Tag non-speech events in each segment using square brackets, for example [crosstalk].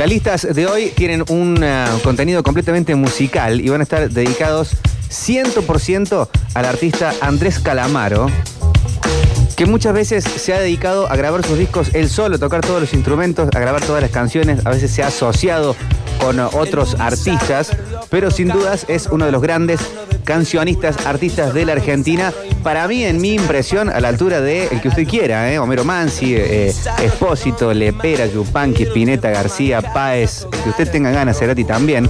Las listas de hoy tienen un eh, contenido completamente musical y van a estar dedicados 100% al artista Andrés Calamaro, que muchas veces se ha dedicado a grabar sus discos él solo, tocar todos los instrumentos, a grabar todas las canciones, a veces se ha asociado con otros artistas, pero sin dudas es uno de los grandes cancionistas, artistas de la Argentina. Para mí, en mi impresión, a la altura de el que usted quiera, ¿eh? Homero Mansi, eh, Espósito, Lepera, Yupanqui, Spinetta, García, Páez, que usted tenga ganas, Cerati también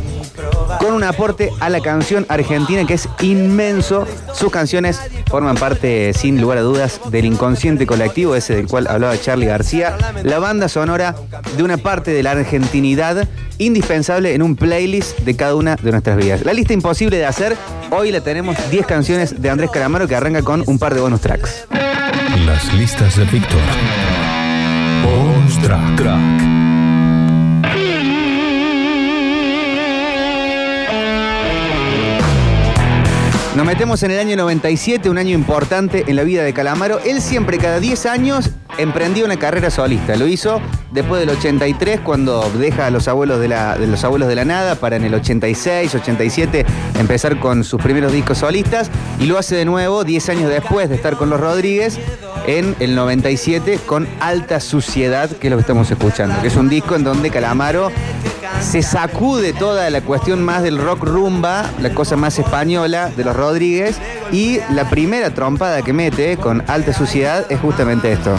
con un aporte a la canción argentina que es inmenso. Sus canciones forman parte, sin lugar a dudas, del inconsciente colectivo, ese del cual hablaba Charlie García, la banda sonora de una parte de la argentinidad indispensable en un playlist de cada una de nuestras vidas. La lista imposible de hacer, hoy la tenemos 10 canciones de Andrés Calamaro que arranca con un par de bonus tracks. Las listas de Víctor. Bonus track. Metemos en el año 97, un año importante en la vida de Calamaro. Él siempre, cada 10 años, emprendía una carrera solista. Lo hizo después del 83, cuando deja a los abuelos de la, de los abuelos de la nada, para en el 86, 87 empezar con sus primeros discos solistas. Y lo hace de nuevo 10 años después de estar con los Rodríguez, en el 97, con Alta Suciedad, que es lo que estamos escuchando. Que es un disco en donde Calamaro se sacude toda la cuestión más del rock rumba, la cosa más española de los Rodríguez, y la primera trompada que mete con alta suciedad es justamente esto.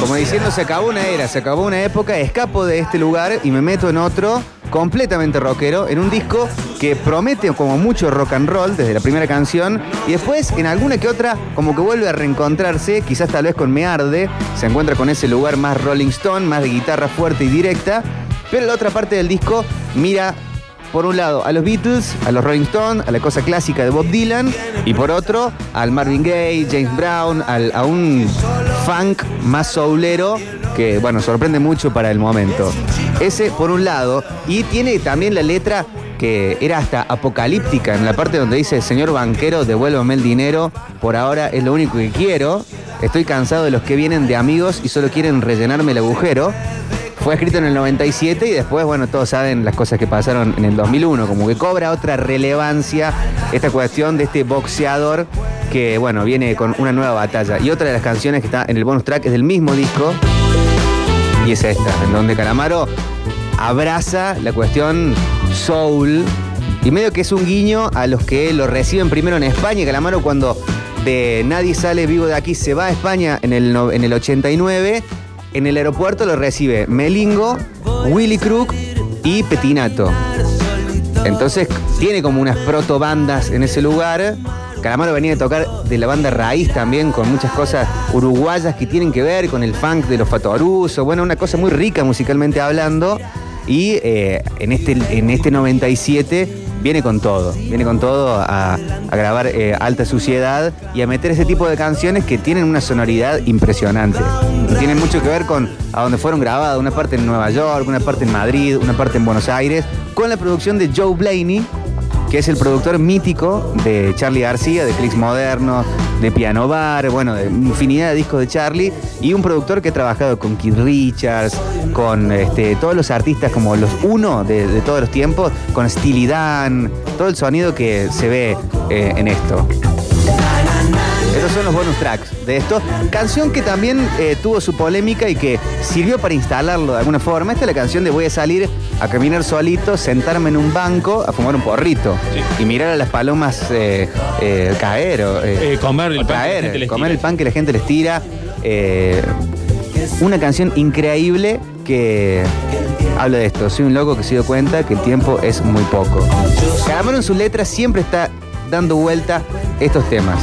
Como diciendo, se acabó una era, se acabó una época, escapo de este lugar y me meto en otro completamente rockero, en un disco que promete como mucho rock and roll desde la primera canción y después en alguna que otra como que vuelve a reencontrarse, quizás tal vez con Me Arde, se encuentra con ese lugar más Rolling Stone, más de guitarra fuerte y directa, pero la otra parte del disco mira por un lado a los Beatles, a los Rolling Stones, a la cosa clásica de Bob Dylan, y por otro al Marvin Gaye, James Brown, a un funk más soulero que, bueno, sorprende mucho para el momento. Ese por un lado, y tiene también la letra que era hasta apocalíptica en la parte donde dice, señor banquero, devuélvame el dinero, por ahora es lo único que quiero, estoy cansado de los que vienen de amigos y solo quieren rellenarme el agujero. Fue escrito en el 97 y después, bueno, todos saben las cosas que pasaron en el 2001, como que cobra otra relevancia esta cuestión de este boxeador que, bueno, viene con una nueva batalla. Y otra de las canciones que está en el bonus track es del mismo disco, y es esta, en donde Calamaro abraza la cuestión soul y medio que es un guiño a los que lo reciben primero en España. Calamaro cuando de Nadie sale vivo de aquí se va a España en el, en el 89, en el aeropuerto lo recibe Melingo, Willy Crook y Petinato. Entonces tiene como unas proto bandas en ese lugar Calamaro venía a tocar de la banda Raíz también, con muchas cosas uruguayas que tienen que ver con el funk de los Fatoruso. Bueno, una cosa muy rica musicalmente hablando. Y eh, en, este, en este 97 viene con todo, viene con todo a, grabar eh, alta suciedad y a meter ese tipo de canciones que tienen una sonoridad impresionante. tienen mucho que ver con a donde fueron grabadas, una parte en Nueva York, una parte en Madrid, una parte en Buenos Aires, con la producción de Joe Blaney, que es el productor mítico de Charlie García, de Clicks Modernos, de Piano Bar, bueno, de infinidad de discos de Charlie, y un productor que ha trabajado con Keith Richards, con este, todos los artistas como los uno de, todos los tiempos, con Steely Dan, todo el sonido que se ve eh, en esto. Son los bonus tracks de esto. Canción que también eh, tuvo su polémica y que sirvió para instalarlo de alguna forma. Esta es la canción de voy a salir a caminar solito, sentarme en un banco, a fumar un porrito y mirar a las palomas eh, eh, caer o comer, el, pan caer, comer el pan que la gente les tira. una canción increíble que habla de esto. Soy un loco que se dio cuenta que el tiempo es muy poco. Calamaro en su letra siempre está dando vuelta estos temas.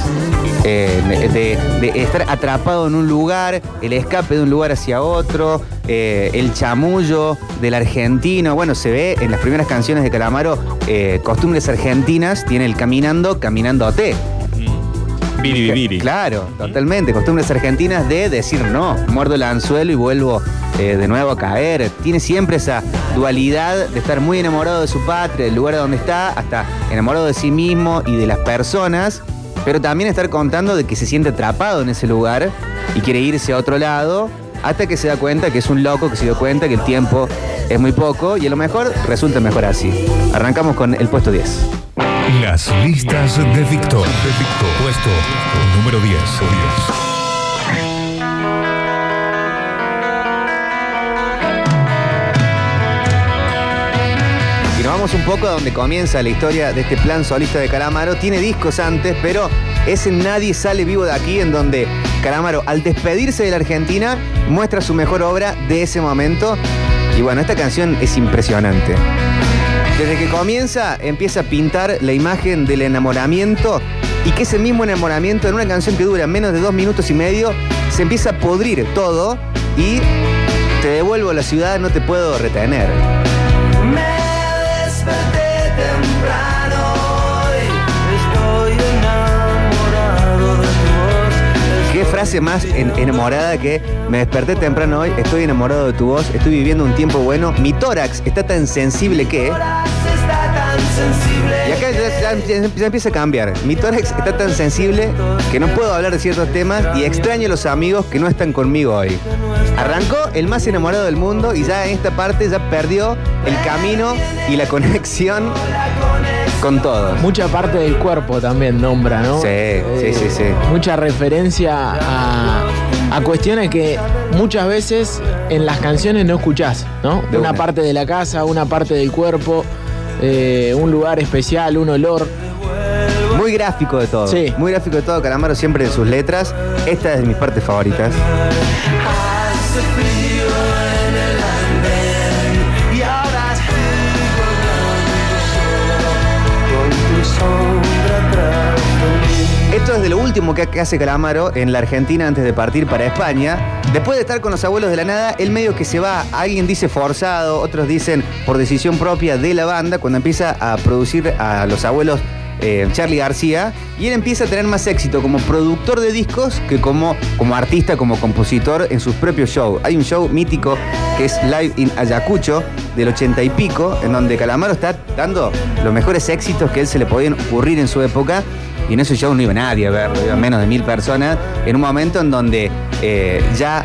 Eh, de, estar atrapado en un lugar, el escape de un lugar hacia otro, eh, el chamullo del argentino. Bueno, se ve en las primeras canciones de Calamaro, eh, costumbres argentinas, tiene el caminando, caminando a té. Viri, Claro, totalmente. Costumbres argentinas de decir no, muerdo el anzuelo y vuelvo de nuevo a caer. Tiene siempre esa dualidad de estar muy enamorado de su patria, del lugar donde está, hasta enamorado de sí mismo y de las personas, pero también estar contando de que se siente atrapado en ese lugar y quiere irse a otro lado hasta que se da cuenta que es un loco, que se dio cuenta que el tiempo es muy poco y a lo mejor resulta mejor así. Arrancamos con el puesto 10. Las listas de Víctor. Puesto número 10. Un poco a donde comienza la historia de este plan solista de Calamaro. Tiene discos antes, pero ese Nadie sale vivo de aquí, en donde Calamaro, al despedirse de la Argentina, muestra su mejor obra de ese momento. Y bueno, esta canción es impresionante. Desde que comienza, empieza a pintar la imagen del enamoramiento y que ese mismo enamoramiento en una canción que dura menos de dos minutos y medio, se empieza a podrir todo y te devuelvo a la ciudad, no te puedo retener. Frase más en- enamorada que me desperté temprano hoy, estoy enamorado de tu voz, estoy viviendo un tiempo bueno, mi tórax está tan sensible que... Y acá ya- ya- ya empieza a cambiar. Mi tórax está tan sensible que no puedo hablar de ciertos temas y extraño a los amigos que no están conmigo hoy. Arrancó el más enamorado del mundo y ya en esta parte ya perdió el camino y la [laughs] conexión con todos. Mucha parte del cuerpo también nombra, ¿no? Eh, Sí, sí, sí, sí. Mucha referencia a, a cuestiones que muchas veces en las canciones no escuchás, ¿no? De una, una. parte de la casa, una parte del cuerpo, eh, un lugar especial, un olor. Muy gráfico de todo. Sí. Muy gráfico de todo, Calamaro siempre en sus letras. Esta es de mis partes favoritas. Esto es de lo último que hace Calamaro en la Argentina antes de partir para España. Después de estar con los abuelos de la nada, él medio que se va, alguien dice forzado, otros dicen por decisión propia de la banda, cuando empieza a producir a los abuelos eh, Charlie García, y él empieza a tener más éxito como productor de discos que como, como artista, como compositor en sus propios shows. Hay un show mítico que es Live in Ayacucho del ochenta y pico, en donde Calamaro está dando los mejores éxitos que él se le podían ocurrir en su época. Y en ese show no iba nadie a verlo, iban menos de mil personas, en un momento en donde eh, ya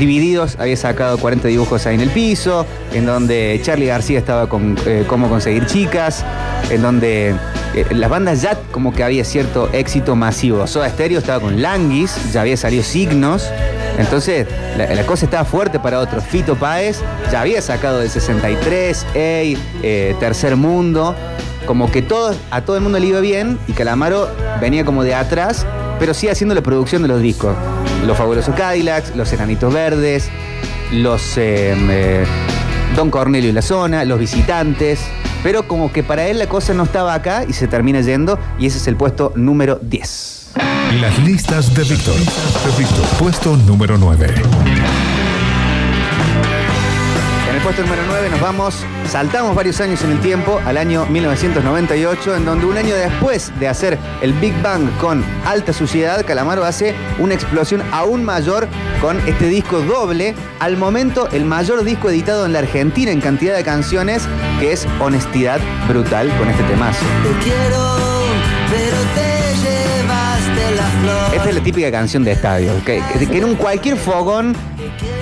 Divididos había sacado 40 dibujos ahí en el piso, en donde Charlie García estaba con eh, Cómo conseguir chicas, en donde eh, las bandas ya como que había cierto éxito masivo. Soda Stereo estaba con Languis, ya había salido Signos, entonces la, cosa estaba fuerte para otros. Fito Páez ya había sacado del 63, Ey, eh, Tercer Mundo, como que a todo el mundo le iba bien y Calamaro venía como de atrás, pero sí haciendo la producción de los discos. Los fabulosos Cadillacs, los Enanitos Verdes, los eh, Don Cornelio y la zona, los visitantes. Pero como que para él la cosa no estaba acá y se termina yendo y ese es el puesto número 10. Las listas de Víctor. Víctor. Puesto número 9. El puesto número 9 nos vamos, saltamos varios años en el tiempo, al año 1998, en donde un año después de hacer el Big Bang con alta suciedad, Calamaro hace una explosión aún mayor con este disco doble, al momento el mayor disco editado en la Argentina en cantidad de canciones, que es Honestidad Brutal con este temazo. Te quiero, pero te llevaste la flor. Esta es la típica canción de estadio, que en un cualquier fogón,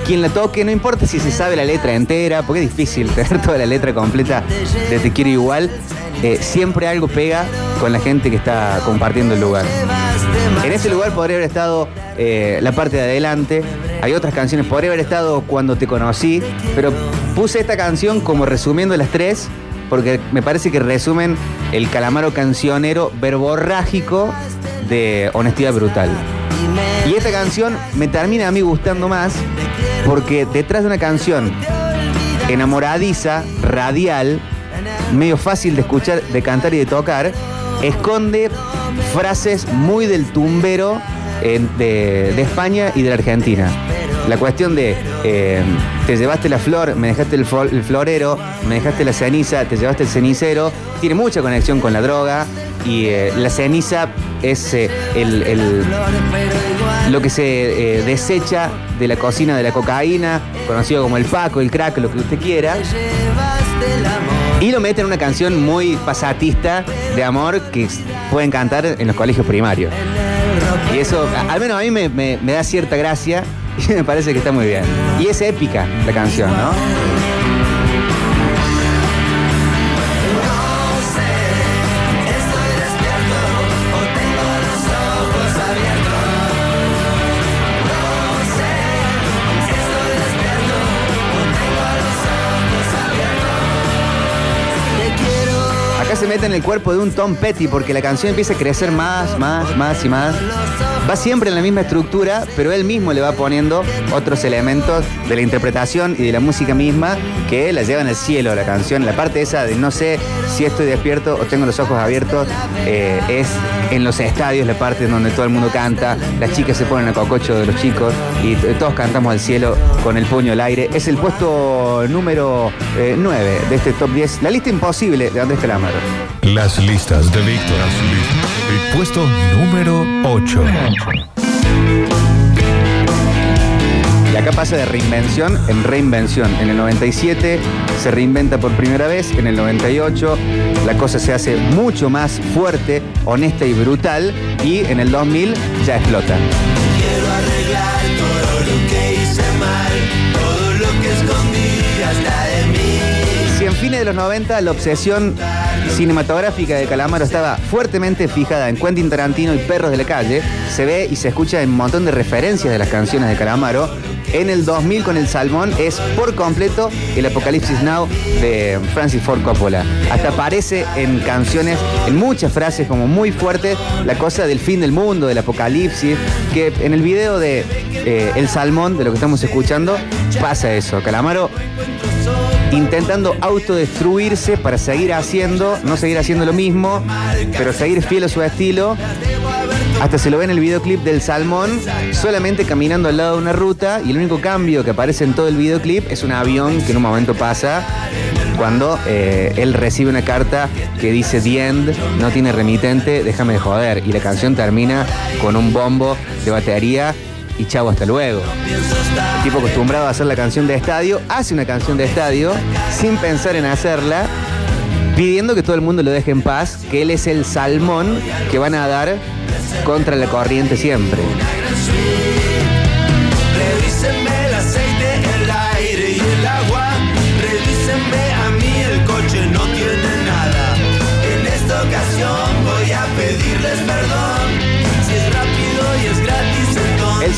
quien la toque, no importa si se sabe la letra entera, porque es difícil [laughs] tener toda la letra completa de Te quiero igual, eh, siempre algo pega con la gente que está compartiendo el lugar. En ese lugar podría haber estado eh, la parte de adelante, hay otras canciones, podría haber estado Cuando te conocí, pero puse esta canción como resumiendo las tres, porque me parece que resumen el calamaro cancionero verborrágico de Honestidad Brutal. Y esta canción me termina a mí gustando más porque detrás de una canción enamoradiza, radial, medio fácil de escuchar, de cantar y de tocar, esconde frases muy del tumbero eh, de, España y de la Argentina. La cuestión de eh, te llevaste la flor, me dejaste el, florero, me dejaste la ceniza, te llevaste el cenicero, tiene mucha conexión con la droga y eh, la ceniza es el, lo que se eh, desecha de la cocina de la cocaína, conocido como el paco, el crack, lo que usted quiera. Y lo mete en una canción muy pasatista de amor que pueden cantar en los colegios primarios. Y eso, al menos a mí me da cierta gracia [laughs] y me parece que está muy bien. Y es épica la canción, ¿no? Se mete en el cuerpo de un Tom Petty porque la canción empieza a crecer más, más, más y más. Va siempre en la misma estructura, pero él mismo le va poniendo otros elementos de la interpretación y de la música misma que la llevan al cielo la canción. La parte esa de no sé si estoy despierto o tengo los ojos abiertos eh, es en los estadios la parte en donde todo el mundo canta, las chicas se ponen a cococho de los chicos y todos cantamos al cielo con el puño al aire. Es el puesto número 9 de este top 10, la lista imposible de Andrés Calamaro. Las listas de Víctor. El puesto número 8. Y acá pasa de reinvención en reinvención. En el 97 se reinventa por primera vez, en el 98 la cosa se hace mucho más fuerte, honesta y brutal, y en el 2000 ya explota. Quiero arreglar todo lo que hice mal, todo lo que escondí hasta de mí. Si en fines de los 90 la obsesión cinematográfica de Calamaro estaba fuertemente fijada en Quentin Tarantino y Perros de la Calle, se ve y se escucha en un montón de referencias de las canciones de Calamaro. En el 2000 con El Salmón es por completo el Apocalipsis Now de Francis Ford Coppola. Hasta aparece en canciones, en muchas frases como muy fuertes, la cosa del fin del mundo, del apocalipsis, que en el video de eh, El Salmón, de lo que estamos escuchando, pasa eso. Calamaro intentando autodestruirse para seguir haciendo, no seguir haciendo lo mismo, pero seguir fiel a su estilo. Hasta se lo ve en el videoclip del Salmón, solamente caminando al lado de una ruta y el único cambio que aparece en todo el videoclip es un avión que en un momento pasa cuando eh, él recibe una carta que dice The End, no tiene remitente, déjame de joder. Y la canción termina con un bombo de batería y chavo, hasta luego. El tipo acostumbrado a hacer la canción de estadio, hace una canción de estadio sin pensar en hacerla, pidiendo que todo el mundo lo deje en paz, que él es el salmón que van a dar contra la corriente siempre.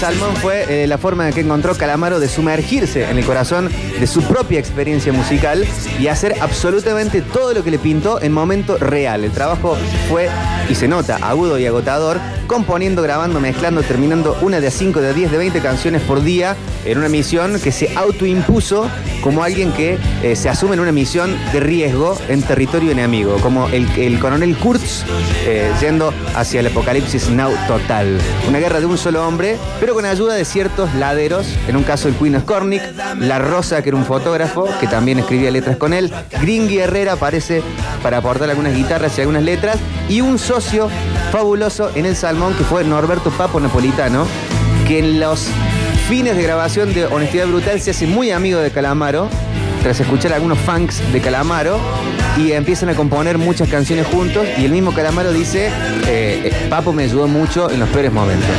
Salmón fue eh, la forma en que encontró Calamaro de sumergirse en el corazón de su propia experiencia musical y hacer absolutamente todo lo que le pintó en momento real. El trabajo fue, y se nota, agudo y agotador, componiendo, grabando, mezclando, terminando una de 5, de 10, de 20 canciones por día en una misión que se autoimpuso como alguien que eh, se asume en una misión de riesgo en territorio enemigo, como el, el coronel Kurtz eh, yendo hacia el apocalipsis now total. Una guerra de un solo hombre, pero con ayuda de ciertos laderos, en un caso el Queen Skornik, La Rosa, que era un fotógrafo, que también escribía letras con él, Gringy Herrera aparece para aportar algunas guitarras y algunas letras, y un socio fabuloso en el Salmón, que fue Norberto Papo Napolitano, que en los fines de grabación de Honestidad Brutal se hace muy amigo de Calamaro, tras escuchar algunos funks de Calamaro, y empiezan a componer muchas canciones juntos, y el mismo Calamaro dice, eh, eh, Papo me ayudó mucho en los peores momentos.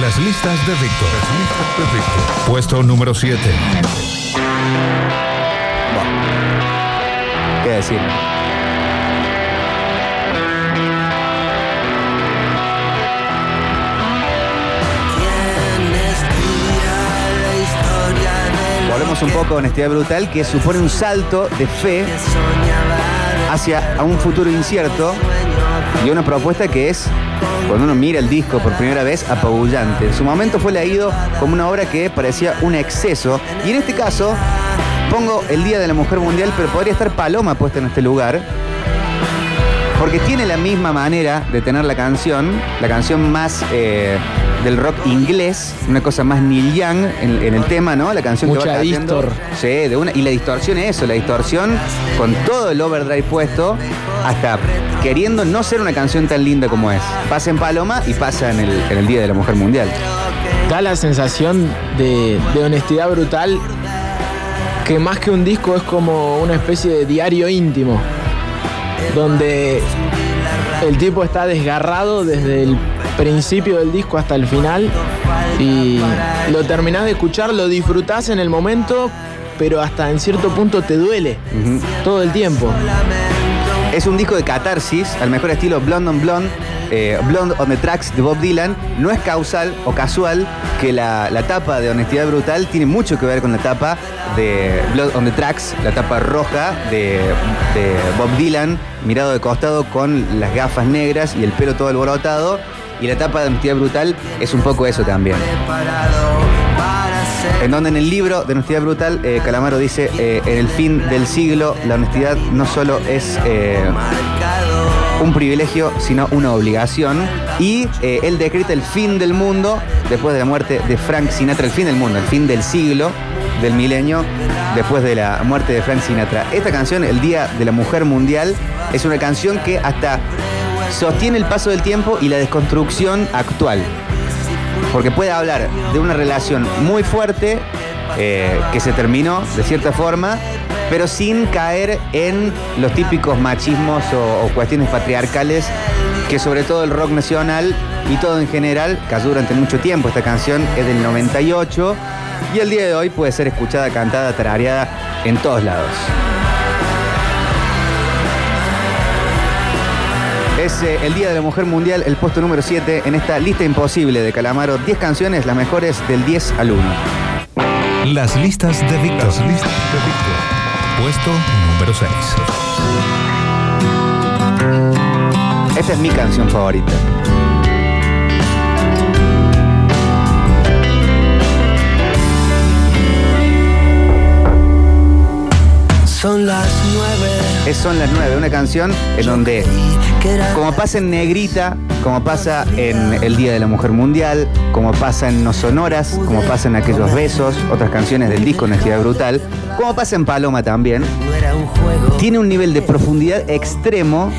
Las listas de Víctor. Puesto número 7. ¿Qué decir? ¿Quién estudia la historia del Volvemos un poco a Honestidad Brutal, que supone un salto de fe hacia un futuro incierto y una propuesta que es, cuando uno mira el disco por primera vez, apabullante. En su momento fue leído como una obra que parecía un exceso y en este caso pongo el Día de la Mujer Mundial, pero podría estar Paloma puesta en este lugar. Porque tiene la misma manera de tener la canción, la canción más eh, del rock inglés, una cosa más Neil Young en, en el tema, ¿no? La canción que Mucha va cayendo. distor. Sí, de una, y la distorsión es eso, la distorsión con todo el overdrive puesto, hasta queriendo no ser una canción tan linda como es. Pasa en Paloma y pasa en el, en el Día de la Mujer Mundial. Da la sensación de, de honestidad brutal que más que un disco es como una especie de diario íntimo, donde el tipo está desgarrado desde el principio del disco hasta el final y lo terminás de escuchar, lo disfrutás en el momento, pero hasta en cierto punto te duele todo el tiempo. Es un disco de catarsis, al mejor estilo Blonde on Blonde, eh, Blonde on the Tracks de Bob Dylan. No es causal o casual que la, la tapa de Honestidad Brutal tiene mucho que ver con la tapa de Blood on the Tracks, la tapa roja de, de Bob Dylan, mirado de costado con las gafas negras y el pelo todo alborotado. Y la tapa de Honestidad Brutal es un poco eso también. En donde en el libro de Honestidad Brutal, eh, Calamaro dice, eh, en el fin del siglo, la honestidad no solo es eh, un privilegio, sino una obligación. Y él decreta el fin del mundo después de la muerte de Frank Sinatra, el fin del mundo, el fin del siglo, del milenio, después de la muerte de Frank Sinatra. Esta canción, El Día de la Mujer Mundial, es una canción que hasta sostiene el paso del tiempo y la desconstrucción actual. Porque puede hablar de una relación muy fuerte eh, que se terminó de cierta forma, pero sin caer en los típicos machismos o, cuestiones patriarcales que sobre todo el rock nacional y todo en general cayó durante mucho tiempo. Esta canción es del 98 y el día de hoy puede ser escuchada, cantada, tarareada en todos lados. Es eh, el Día de la Mujer Mundial, el puesto número 7 en esta lista imposible de Calamaro. 10 canciones, las mejores del 10 al 1. Las listas de Víctor. Las listas de Víctor. Puesto número 6. Esta es mi canción favorita. Es Son las 9, una canción en donde, como pasa en Negrita, como pasa en El Día de la Mujer Mundial, como pasa en No Sonoras, como pasa en Aquellos Besos, otras canciones del disco Honestidad Brutal, como pasa en Paloma también, tiene un nivel de profundidad extremo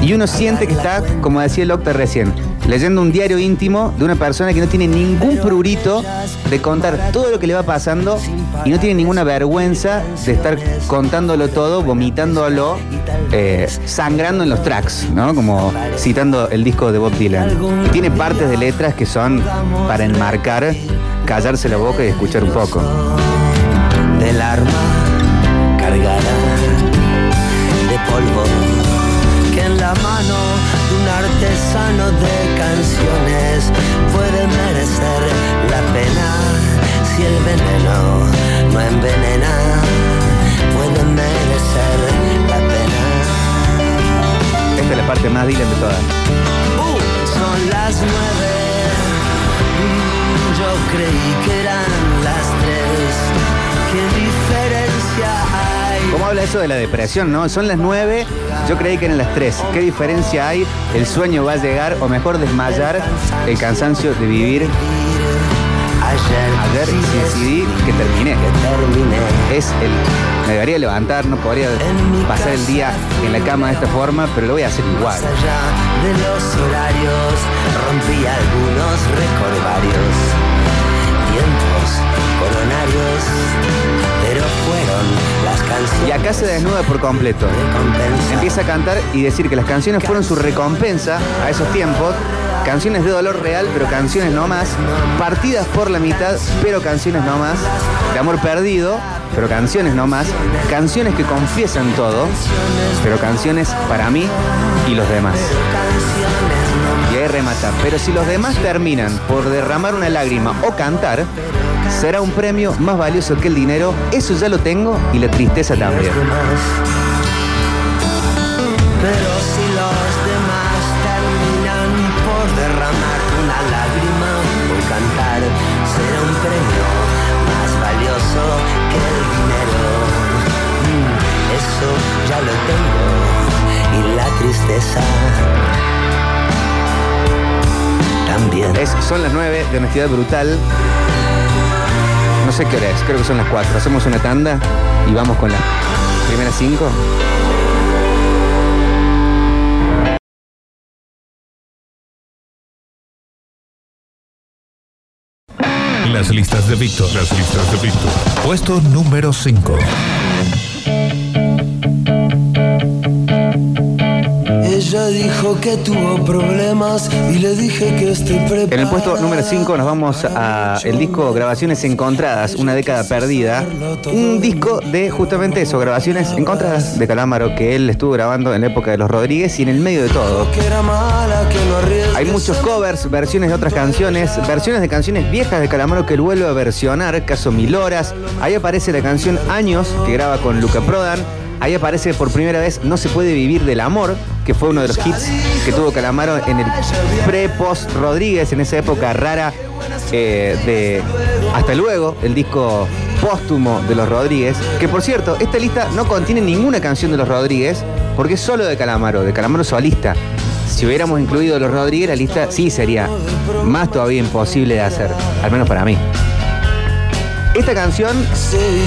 y uno siente que está, como decía el Octa recién, leyendo un diario íntimo de una persona que no tiene ningún prurito de contar todo lo que le va pasando y no tiene ninguna vergüenza de estar contándolo todo, vomitándolo, eh, sangrando en los tracks, ¿no? Como citando el disco de Bob Dylan. Tiene partes de letras que son para enmarcar, callarse la boca y escuchar un poco. del arma cargada eso de la depresión, no? Son las nueve, yo creí que eran las tres. ¿Qué diferencia hay? El sueño va a llegar, o mejor desmayar, el cansancio de vivir. ayer decidí que terminé. Es el. Me debería levantar, no podría pasar el día en la cama de esta forma, pero lo voy a hacer igual. Más allá de los horarios rompí algunos recordarios tiempos coronarios pero fueron las canciones Y acá se desnuda por completo. Empieza a cantar y decir que las canciones fueron su recompensa a esos tiempos. Canciones de dolor real, pero canciones no más. Partidas por la mitad, pero canciones no más. De amor perdido, pero canciones no más. Canciones que confiesan todo, pero canciones para mí y los demás. Y ahí remata. Pero si los demás terminan por derramar una lágrima o cantar, será un premio más valioso que el dinero. Eso ya lo tengo y la tristeza también. Pero si los demás terminan por derramar una lágrima o cantar, será un premio más valioso que el dinero. Mm, Eso ya lo tengo. Y la tristeza también. Es, son las 9 de honestidad brutal. No sé qué hora es, creo que son las 4. Hacemos una tanda y vamos con las primeras 5. Las listas de Víctor. Las listas de Víctor. Puesto número 5. Dijo que tuvo problemas y le dije que estoy. En el puesto número 5 nos vamos a el disco Grabaciones Encontradas, una década perdida. Un disco de justamente eso, grabaciones encontradas de Calámaro que él estuvo grabando en la época de los Rodríguez y en el medio de todo. Hay muchos covers, versiones de otras canciones, versiones de canciones viejas de Calamaro que él vuelve a versionar, caso Mil Horas. Ahí aparece la canción Años, que graba con Luca Prodan. Ahí aparece por primera vez No se puede vivir del amor, que fue uno de los hits que tuvo Calamaro en el pre-post Rodríguez, en esa época rara eh, de Hasta luego, el disco póstumo de los Rodríguez. Que por cierto, esta lista no contiene ninguna canción de los Rodríguez, porque es solo de Calamaro, de Calamaro solista. Si hubiéramos incluido los Rodríguez, la lista sí sería más todavía imposible de hacer, al menos para mí. Esta canción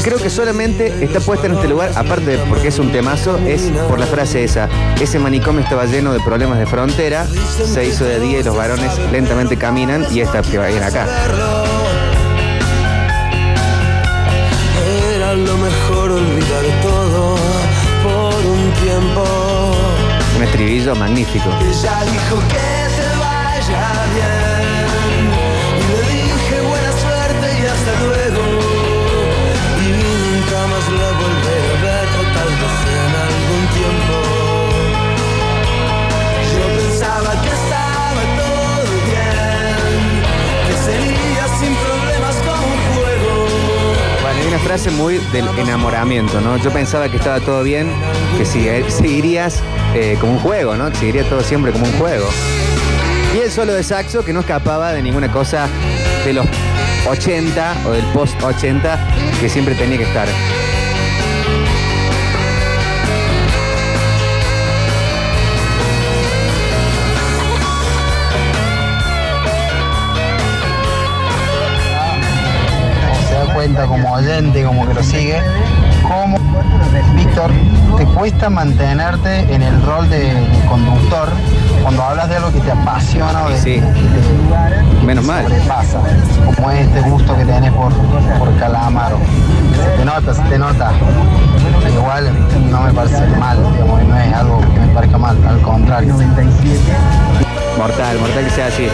creo que solamente está puesta en este lugar, aparte de porque es un temazo, es por la frase esa. Ese manicomio estaba lleno de problemas de frontera, se hizo de día y los varones lentamente caminan y esta que va a ir acá. Era lo mejor olvidar todo por un tiempo. Un estribillo magnífico. Ella dijo que una frase muy del enamoramiento, ¿no? Yo pensaba que estaba todo bien, que seguirías eh, como un juego, ¿no? Seguiría todo siempre como un juego. Y el solo de saxo que no escapaba de ninguna cosa de los 80 o del post 80 que siempre tenía que estar. Cuenta como oyente, como que lo sigue, cómo, Víctor, te cuesta mantenerte en el rol de, conductor cuando hablas de algo que te apasiona o de, Sí. que te Menos mal. sobrepasa, como este gusto que tenés por, por Calamaro. Se te nota, se te nota. Igual no me parece mal, digamos, no es algo que me parezca mal, al contrario. Mortal, mortal que sea así.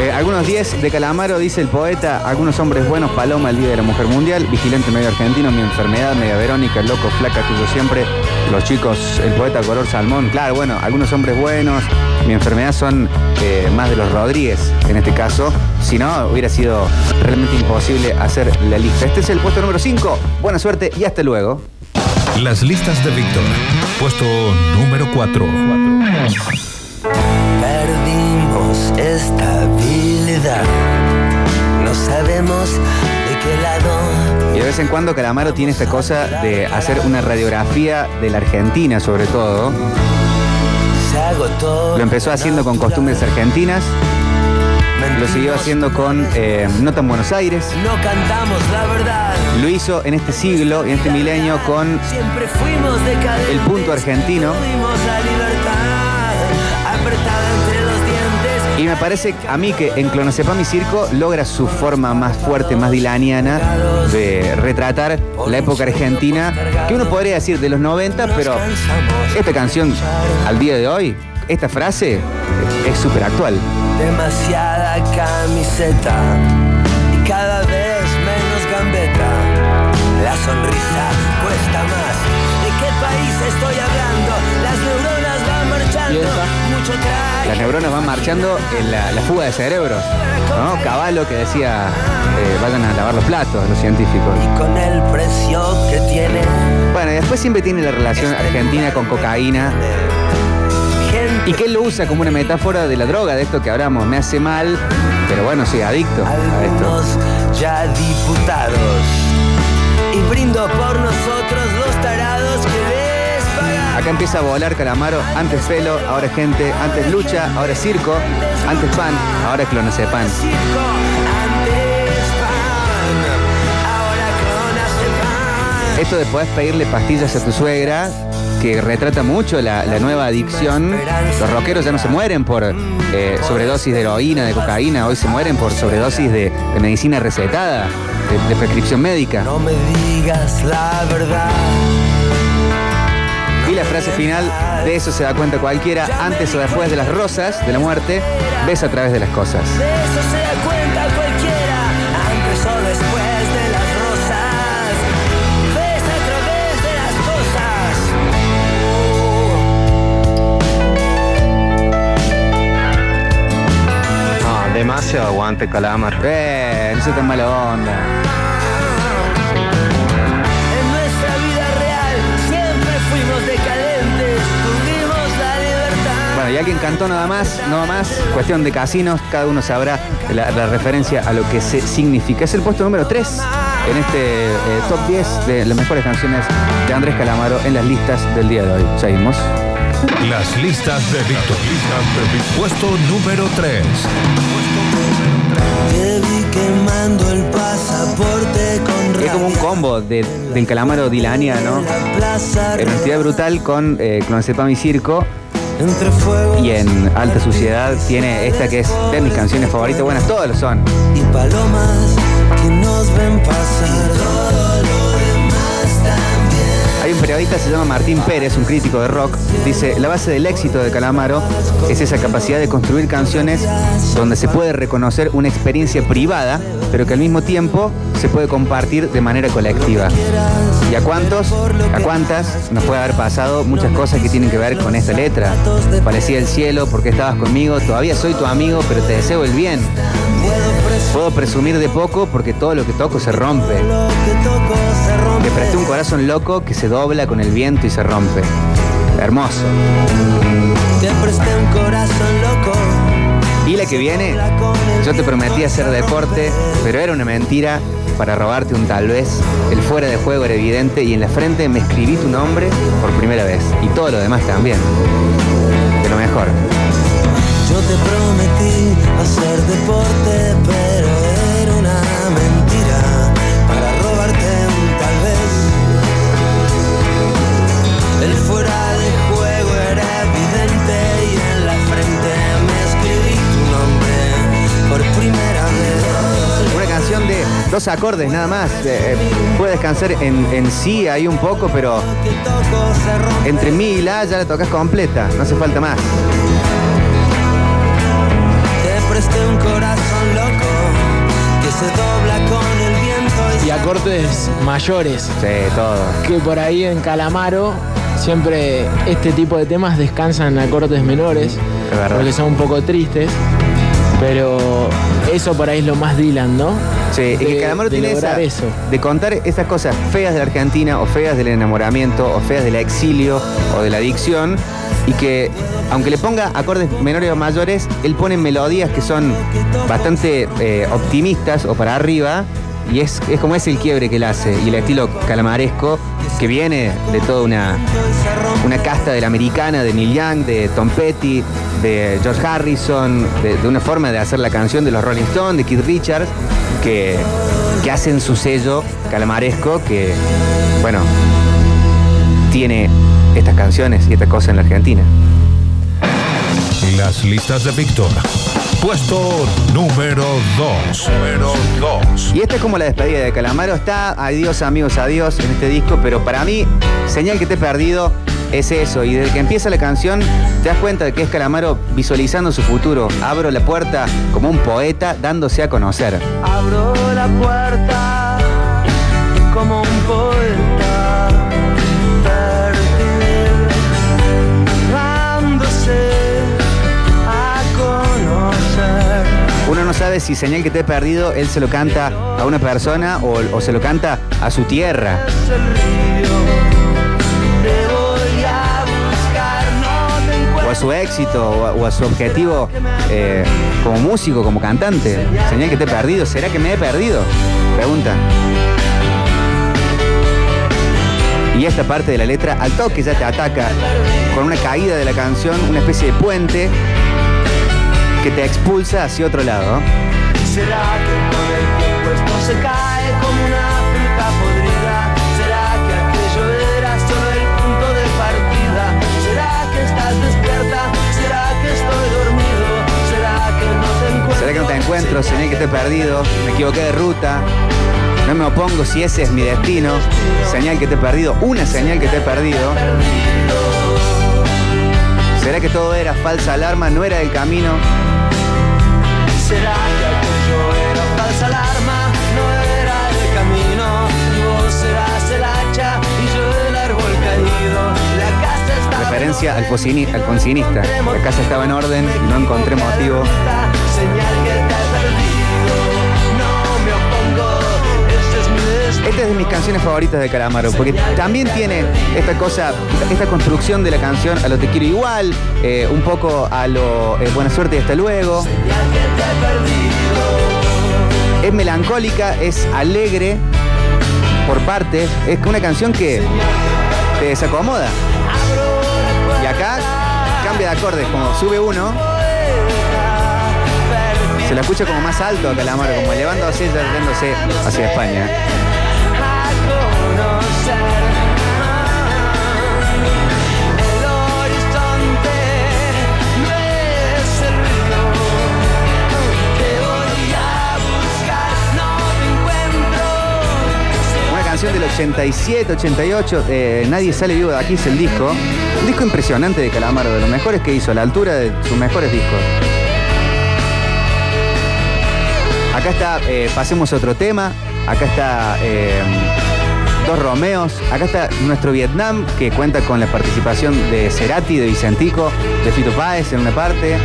Eh, algunos 10 de Calamaro, dice el poeta, algunos hombres buenos, Paloma, el Día de la Mujer Mundial, Vigilante Medio Argentino, Mi Enfermedad, Media Verónica, Loco, Flaca, Tuyo Siempre, Los Chicos, el poeta Color Salmón, claro, bueno, algunos hombres buenos, Mi Enfermedad son eh, más de los Rodríguez, en este caso, si no, hubiera sido realmente imposible hacer la lista. Este es el puesto número 5, buena suerte y hasta luego. Las listas de Víctor. Puesto número 4. Perdimos estabilidad. No sabemos. Y de vez en cuando Calamaro tiene esta cosa de hacer una radiografía de la Argentina, sobre todo. Lo empezó haciendo con costumbres argentinas, lo siguió haciendo con eh, Nota en Buenos Aires, No cantamos la verdad. lo hizo en este siglo y en este milenio con. El punto argentino. Y me parece a mí que en Clonazepam y Circo logra su forma más fuerte, más dilaniana de retratar la época argentina, que uno podría decir de los 90, pero esta canción al día de hoy, esta frase es súper actual. Demasiada camiseta y cada vez menos gambeta. La sonrisa Las neuronas van marchando en la, la fuga de cerebros. ¿no? Caballo que decía, eh, vayan a lavar los platos, los científicos. Y con el precio que tiene. Bueno, y después siempre tiene la relación argentina con cocaína. Y que él lo usa como una metáfora de la droga, de esto que hablamos, me hace mal, pero bueno, soy adicto a esto. Acá empieza a volar Calamaro, antes pelo, ahora gente, antes lucha, ahora circo, antes pan, ahora. Circo, antes pan. Esto de poder pedirle pastillas a tu suegra, que retrata mucho la, nueva adicción. Los rockeros ya no se mueren por eh, sobredosis de heroína, de cocaína, hoy se mueren por sobredosis de, de medicina recetada, de, de prescripción médica. No me digas la verdad. La frase final, de eso se da cuenta cualquiera, antes o después de las rosas, de la muerte, ves a través de las cosas. De eso se da cuenta cualquiera, antes o después de las rosas. Ves a través de las cosas. No, demasiado aguante, Calamar. Eh, no sea tan mala onda. Alguien cantó nada más, nada más, cuestión de casinos, cada uno sabrá la, la referencia a lo que se significa. Es el puesto número 3 en este eh, top 10 de las mejores canciones de Andrés Calamaro en las listas del día de hoy. Seguimos. Las listas de Víctor. Puesto número 3. Te vi quemando el pasaporte con Es como un combo de- del Calamaro Dilania, ¿no? En entidad brutal con eh, Clonazepam y Circo. Entre fuego Y en Alta Suciedad tiene esta que es de mis canciones favoritas. Buenas, todas lo son. y palomas que nos ven pasar. Todo lo demás también. Hay un periodista, se llama Martín Pérez, un crítico de rock. Dice, la base del éxito de Calamaro es esa capacidad de construir canciones donde se puede reconocer una experiencia privada, pero que al mismo tiempo se puede compartir de manera colectiva. ¿Y a cuántos, a cuántas nos puede haber pasado muchas cosas que tienen que ver con esta letra? Parecía el cielo porque estabas conmigo, todavía soy tu amigo, pero te deseo el bien. Puedo presumir de poco porque todo lo que toco se rompe. Le presté un corazón loco que se dobla con el viento y se rompe. Hermoso. Te presté un corazón loco. Y la que viene, yo te prometí hacer deporte, pero era una mentira para robarte un tal vez. El fuera de juego era evidente y en la frente me escribí tu nombre por primera vez. Y todo lo demás también. De lo mejor. Yo te prometí hacer deporte, pero dos acordes nada más. Eh, eh, puede descansar en, en sí ahí un poco, pero entre mí y la ya la tocas completa. No hace falta más. Te presté un corazón loco que se dobla con el viento Y acordes mayores, Sí, todo. que por ahí en Calamaro siempre este tipo de temas descansan en acordes menores, Es verdad. porque son un poco tristes, pero eso por ahí es lo más Dylan, ¿no? Sí, de, que Calamaro de tiene esa, eso. de contar esas cosas feas de la Argentina o feas del enamoramiento o feas del exilio o de la adicción y que aunque le ponga acordes menores o mayores, él pone melodías que son bastante eh, optimistas o para arriba y es, es como es el quiebre que él hace y el estilo calamaresco que viene de toda una, una casta de la americana, de Neil Young, de Tom Petty, de George Harrison, de, una forma de hacer la canción de los Rolling Stones, de Keith Richards, que, que hacen su sello calamaresco que, bueno, tiene estas canciones y estas cosas en la Argentina. Las listas de Víctor. Puesto número 2. Número 2. Y esta es como la despedida de Calamaro. Está adiós amigos, adiós en este disco, pero para mí, señal que te he perdido es eso. Y desde que empieza la canción, te das cuenta de que es Calamaro visualizando su futuro. Abro la puerta como un poeta dándose a conocer. Abro la puerta como un poeta Si señal que te he perdido, él se lo canta a una persona o, se lo canta a su tierra. O a su éxito, o a, o a su objetivo eh, como músico, como cantante. Señal que te he perdido, ¿será que me he perdido? Pregunta. Y esta parte de la letra al toque ya te ataca con una caída de la canción, una especie de puente que te expulsa hacia otro lado. ¿Será que con el tiempo esto se cae como una fruta podrida? ¿Será que aquello era solo el punto de partida? ¿Será que estás despierta? ¿Será que estoy dormido? ¿Será que no te encuentro? ¿Será que no te encuentro? Señal que te he perdido. Me equivoqué de ruta. No me opongo si ese es mi destino. Señal que te he perdido. Una señal que te he perdido. Perdido. ¿Será que todo era falsa alarma? ¿No era el camino? ¿Será que Referencia al, al foncinista. La casa estaba en orden y no encontré motivo. Esta es de mis canciones favoritas de Calamaro, porque también tiene esta cosa, esta construcción de la canción a lo te quiero igual, eh, un poco a lo eh, buena suerte y hasta luego. Es melancólica, es alegre por partes, es una canción que te desacomoda. Y de acordes, como sube uno, se la escucha como más alto a Calamaro, como elevándose, ya yéndose hacia España. 87, 88, eh, Nadie sale vivo de aquí es el disco. Un disco impresionante de Calamaro, de los mejores que hizo, a la altura de sus mejores discos. Acá está, eh, pasemos otro tema. Acá está eh, Dos Romeos. Acá está nuestro Vietnam, que cuenta con la participación de Cerati, de Vicentico, de Fito Páez en una parte.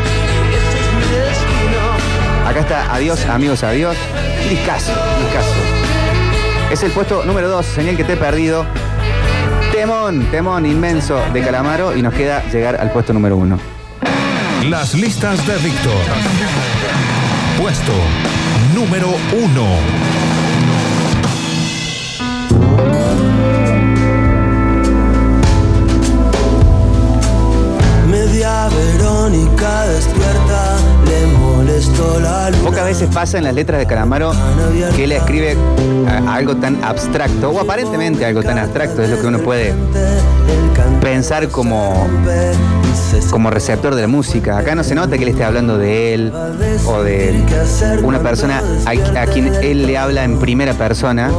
Acá está Adiós, amigos, adiós. Discaso, discaso. Es el puesto número 2, señal que te he perdido. Temón, temón inmenso de Calamaro y nos queda llegar al puesto número 1. Las listas de Víctor. Puesto número uno. Media Verónica despierta, le. Pocas veces pasa en las letras de Calamaro que él escribe a- algo tan abstracto, o aparentemente algo tan abstracto, es lo que uno puede pensar como, como receptor de la música. Acá no se nota que él esté hablando de él o de una persona a, quien él le habla en primera persona.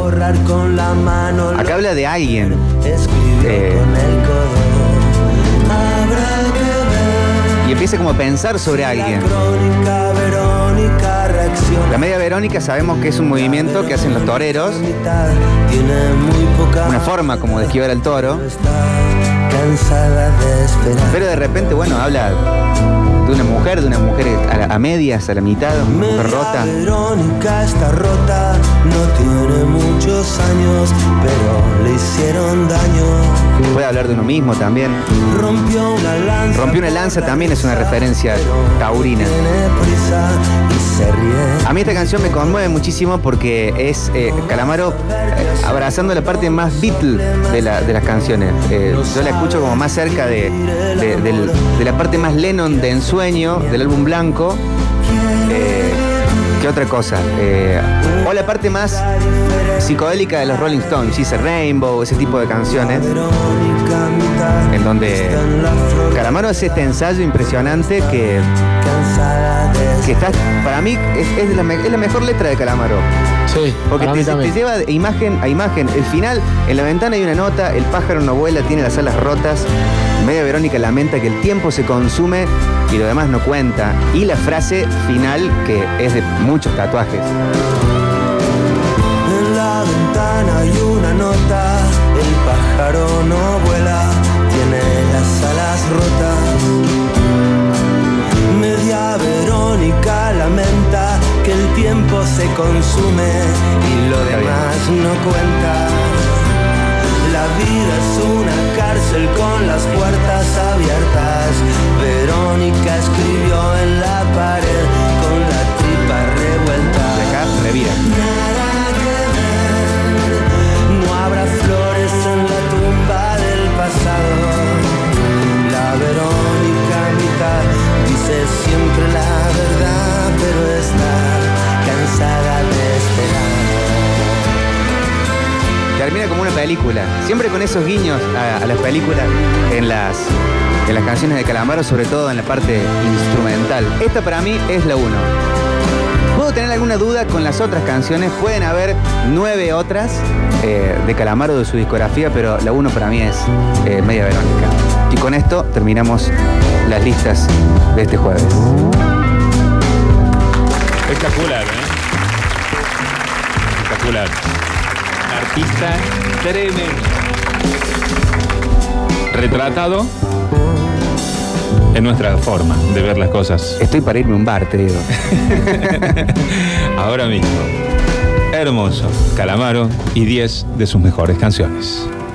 Acá habla de alguien. Eh. Y empieza como a pensar sobre alguien. La media verónica sabemos que es un movimiento que hacen los toreros, una forma como de esquivar al toro, pero de repente, bueno, habla de una mujer, de una mujer a, la- a medias, a la mitad, una mujer rota. Verónica está rota, no tiene muchos años, pero le hicieron daño. Puede hablar de uno mismo también. Rompió una lanza. Rompió una lanza también es una referencia taurina. Tiene prisa y A mí esta canción me conmueve muchísimo porque es eh, Calamaro eh, abrazando la parte más Beatle de, la- de las canciones. Eh, yo la escucho como más cerca de, la parte más Lennon de Ensueño, del álbum blanco, que otra cosa. O la parte más psicodélica de los Rolling Stones, She's Rainbow, ese tipo de canciones, en donde Calamaro hace este ensayo impresionante que, que está, para mí, es, es la, me- es la mejor letra de Calamaro. Sí, Porque te, te lleva de imagen a imagen. El final, en la ventana hay una nota, el pájaro no vuela, tiene las alas rotas. Media Verónica lamenta que el tiempo se consume y lo demás no cuenta. Y la frase final, que es de muchos tatuajes. Tiempo se consume y lo demás no cuenta. La vida es una cárcel con las puertas abiertas. Verónica escribió en la pared esos guiños a, las películas en las, en las canciones de Calamaro, sobre todo en la parte instrumental. Esta para mí es la uno. Puedo tener alguna duda con las otras canciones. Pueden haber nueve otras eh, de Calamaro de su discografía, pero la uno para mí es eh, Media Verónica. Y con esto terminamos la las listas de este jueves. Espectacular, ¿eh? Espectacular. Artista tremendo. Retratado en nuestra forma de ver las cosas. Estoy para irme a un bar, te digo. [laughs] Ahora mismo. Hermoso. Calamaro y 10 de sus mejores canciones.